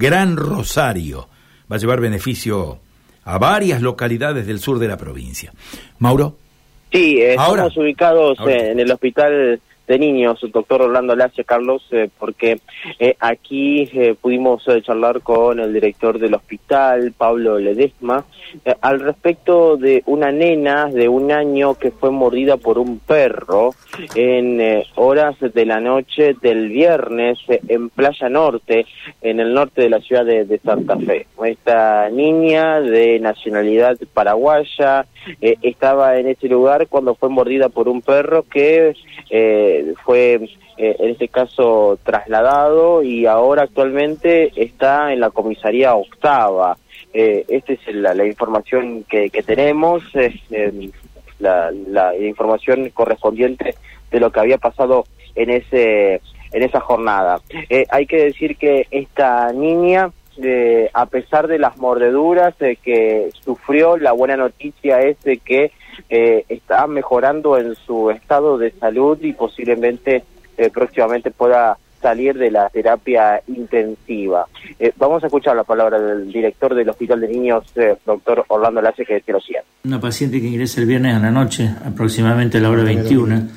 Gran Rosario. Va a llevar beneficio a varias localidades del sur de la provincia. Mauro. Sí, estamos ubicados en el hospital de niños, doctor Orlando Lacia, Carlos, eh, porque eh, aquí eh, pudimos charlar con el director del hospital, Pablo Ledesma, al respecto de una nena de un año que fue mordida por un perro en horas de la noche del viernes en Playa Norte, en el norte de la ciudad de, Santa Fe. Esta niña de nacionalidad paraguaya estaba en ese lugar cuando fue mordida por un perro que fue eh, en este caso trasladado y ahora actualmente está en la comisaría octava. Eh, esta es la, información que, tenemos, em, la, la, información correspondiente de lo que había pasado en ese en esa jornada. Eh, hay que decir que esta niña a pesar de las mordeduras que sufrió, la buena noticia es de que eh, está mejorando en su estado de salud y posiblemente eh, próximamente pueda salir de la terapia intensiva. Eh, vamos a escuchar la palabra del director del Hospital de Niños, doctor Orlando Lace, que te lo sigue. Una paciente que ingresa el viernes a la noche, aproximadamente a la hora 21,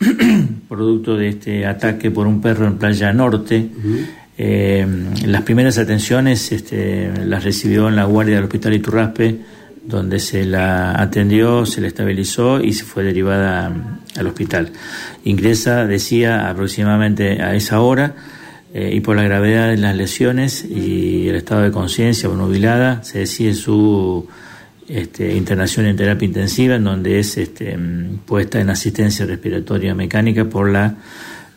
producto de este ataque por un perro en Playa Norte. Las primeras atenciones este, las recibió en la guardia del Hospital Iturraspe donde se la atendió, se la estabilizó y se fue derivada al hospital. Ingresa, decía, aproximadamente a esa hora eh, y por la gravedad de las lesiones y el estado de conciencia o nubilada, se decide su este, internación en terapia intensiva, en donde es este, puesta en asistencia respiratoria mecánica por las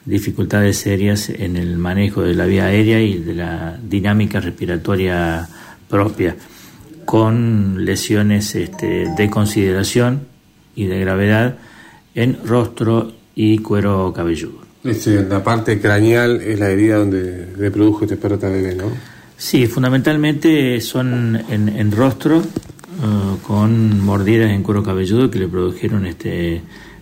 dificultades serias en el manejo de la vía aérea y de la dinámica respiratoria propia con lesiones este, de consideración y de gravedad en rostro y cuero cabelludo. Este, la parte craneal es la herida donde le produjo este perro bebé, ¿no? Sí, fundamentalmente son en, rostro uh, con mordidas en cuero cabelludo que le produjeron este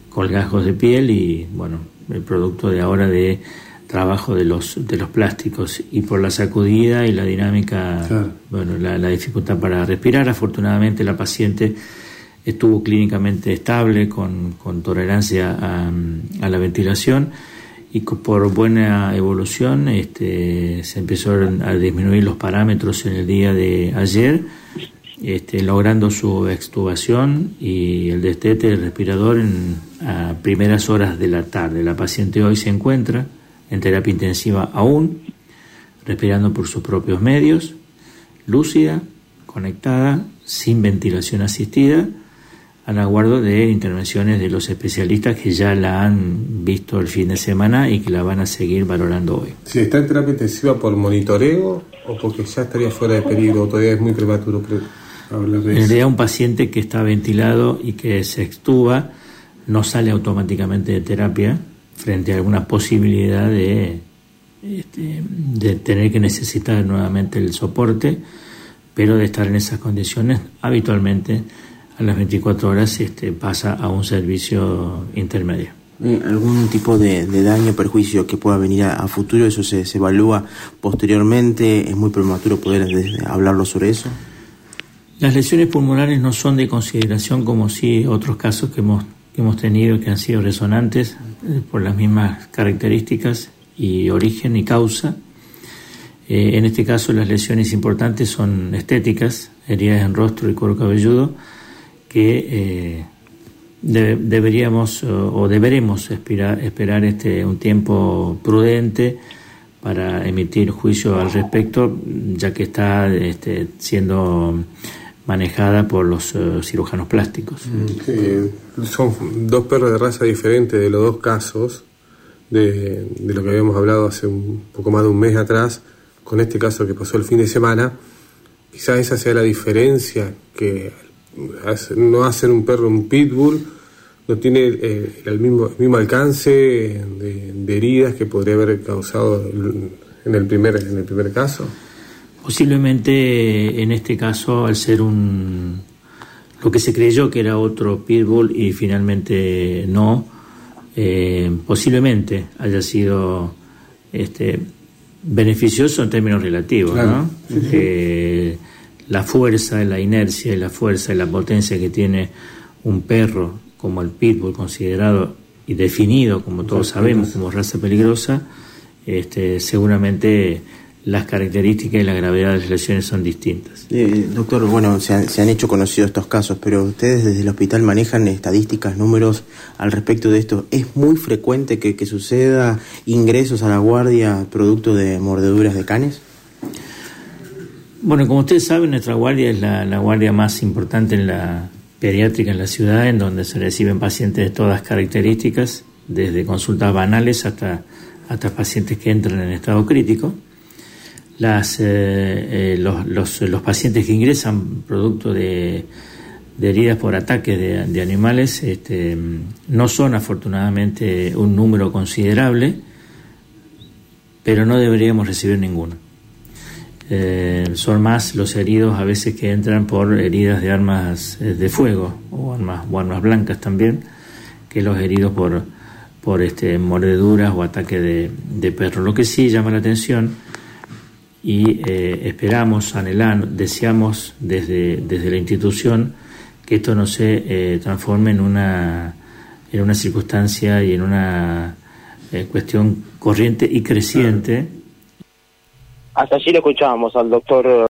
colgajos de piel y bueno, el producto de ahora de trabajo de los, de los plásticos. Y por la sacudida y la dinámica, bueno, la, dificultad para respirar. Afortunadamente la paciente estuvo clínicamente estable con, con tolerancia a, a, la ventilación. Y por buena evolución este, se empezó a disminuir los parámetros en el día de ayer, este, logrando su extubación y el destete del respirador en a primeras horas de la tarde. La paciente hoy se encuentra en terapia intensiva aún, respirando por sus propios medios, lúcida, conectada, sin ventilación asistida, al aguardo de intervenciones de los especialistas que ya la han visto el fin de semana y que la van a seguir valorando hoy. Si está en terapia intensiva por monitoreo o porque ya estaría fuera de peligro, todavía es muy prematuro de En realidad un paciente que está ventilado y que se extuba no sale automáticamente de terapia, frente a alguna posibilidad de, este, de tener que necesitar nuevamente el soporte, pero de estar en esas condiciones habitualmente a las 24 horas este, pasa a un servicio intermedio. ¿Algún tipo de, daño o perjuicio que pueda venir a, futuro? ¿Eso se, se, evalúa posteriormente? ¿Es muy prematuro poder hablarlo sobre eso? Las lesiones pulmonares no son de consideración como si otros casos que hemos que hemos tenido que han sido resonantes eh, por las mismas características y origen y causa. Eh, en este caso las lesiones importantes son estéticas, heridas en rostro y cuero cabelludo, que eh, deberíamos o, deberemos esperar, esperar este, un tiempo prudente para emitir juicio al respecto, ya que está este, siendo manejada por los eh, cirujanos plásticos. Mm, son dos perros de raza diferente de los dos casos, de, lo que habíamos hablado hace un poco más de un mes atrás, con este caso que pasó el fin de semana. Quizás esa sea la diferencia, que no hacen un perro un pitbull, no tiene eh, el, mismo, mismo alcance de, heridas que podría haber causado en el primer, en el primer caso. Posiblemente en este caso, al ser un lo que se creyó que era otro pitbull y finalmente no, eh, posiblemente haya sido este, beneficioso en términos relativos, ¿no? la fuerza, la inercia y la fuerza y la potencia que tiene un perro como el pitbull considerado y definido, como todos sabemos, como raza peligrosa, este, seguramente las características y la gravedad de las lesiones son distintas. Eh, doctor, bueno, se han, hecho conocidos estos casos, pero ustedes desde el hospital manejan estadísticas, números al respecto de esto. ¿Es muy frecuente que, suceda ingresos a la guardia producto de mordeduras de canes? Bueno, como ustedes saben, nuestra guardia es la, la guardia más importante en la pediátrica en la ciudad, en donde se reciben pacientes de todas características, desde consultas banales hasta, hasta pacientes que entran en estado crítico las, eh, eh, los, los, los, pacientes que ingresan producto de, heridas por ataques de, animales este, no son afortunadamente un número considerable, pero no deberíamos recibir ninguno. Eh, son más los heridos a veces que entran por heridas de armas de fuego o armas, o armas blancas también, que los heridos por, por este, mordeduras o ataques de, de perro. Lo que sí llama la atención y eh, esperamos, anhelamos, deseamos desde, desde la institución que esto no se eh, transforme en una, en una circunstancia y en una eh, cuestión corriente y creciente. Hasta allí lo escuchábamos al doctor